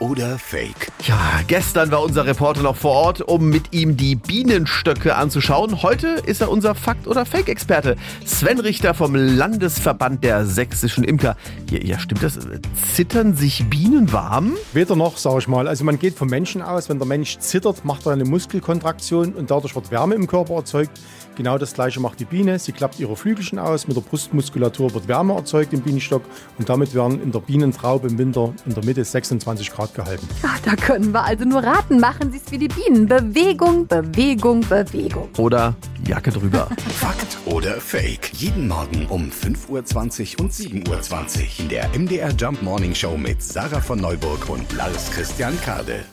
oder Fake? Ja, gestern war unser Reporter noch vor Ort, um mit ihm die Bienenstöcke anzuschauen. Heute ist er unser Fakt- oder Fake-Experte. Sven Richter vom Landesverband der sächsischen Imker. Ja, ja, stimmt das? Zittern sich Bienen warm? Weder noch, sage ich mal. Also man geht vom Menschen aus. Wenn der Mensch zittert, macht er eine Muskelkontraktion und dadurch wird Wärme im Körper erzeugt. Genau das gleiche macht die Biene. Sie klappt ihre Flügelchen aus. Mit der Brustmuskulatur wird Wärme erzeugt im Bienenstock und damit werden in der Bienentraube im Winter in der Mitte 26 Grad gehalten. Ja, da können wir also nur raten. Machen Sie es wie die Bienen. Bewegung, Bewegung, Bewegung. Oder Jacke drüber. Fakt oder Fake? Jeden Morgen um 5.20 Uhr und 7.20 Uhr in der MDR Jump Morning Show mit Sarah von Neuburg und Lars Christian Kade.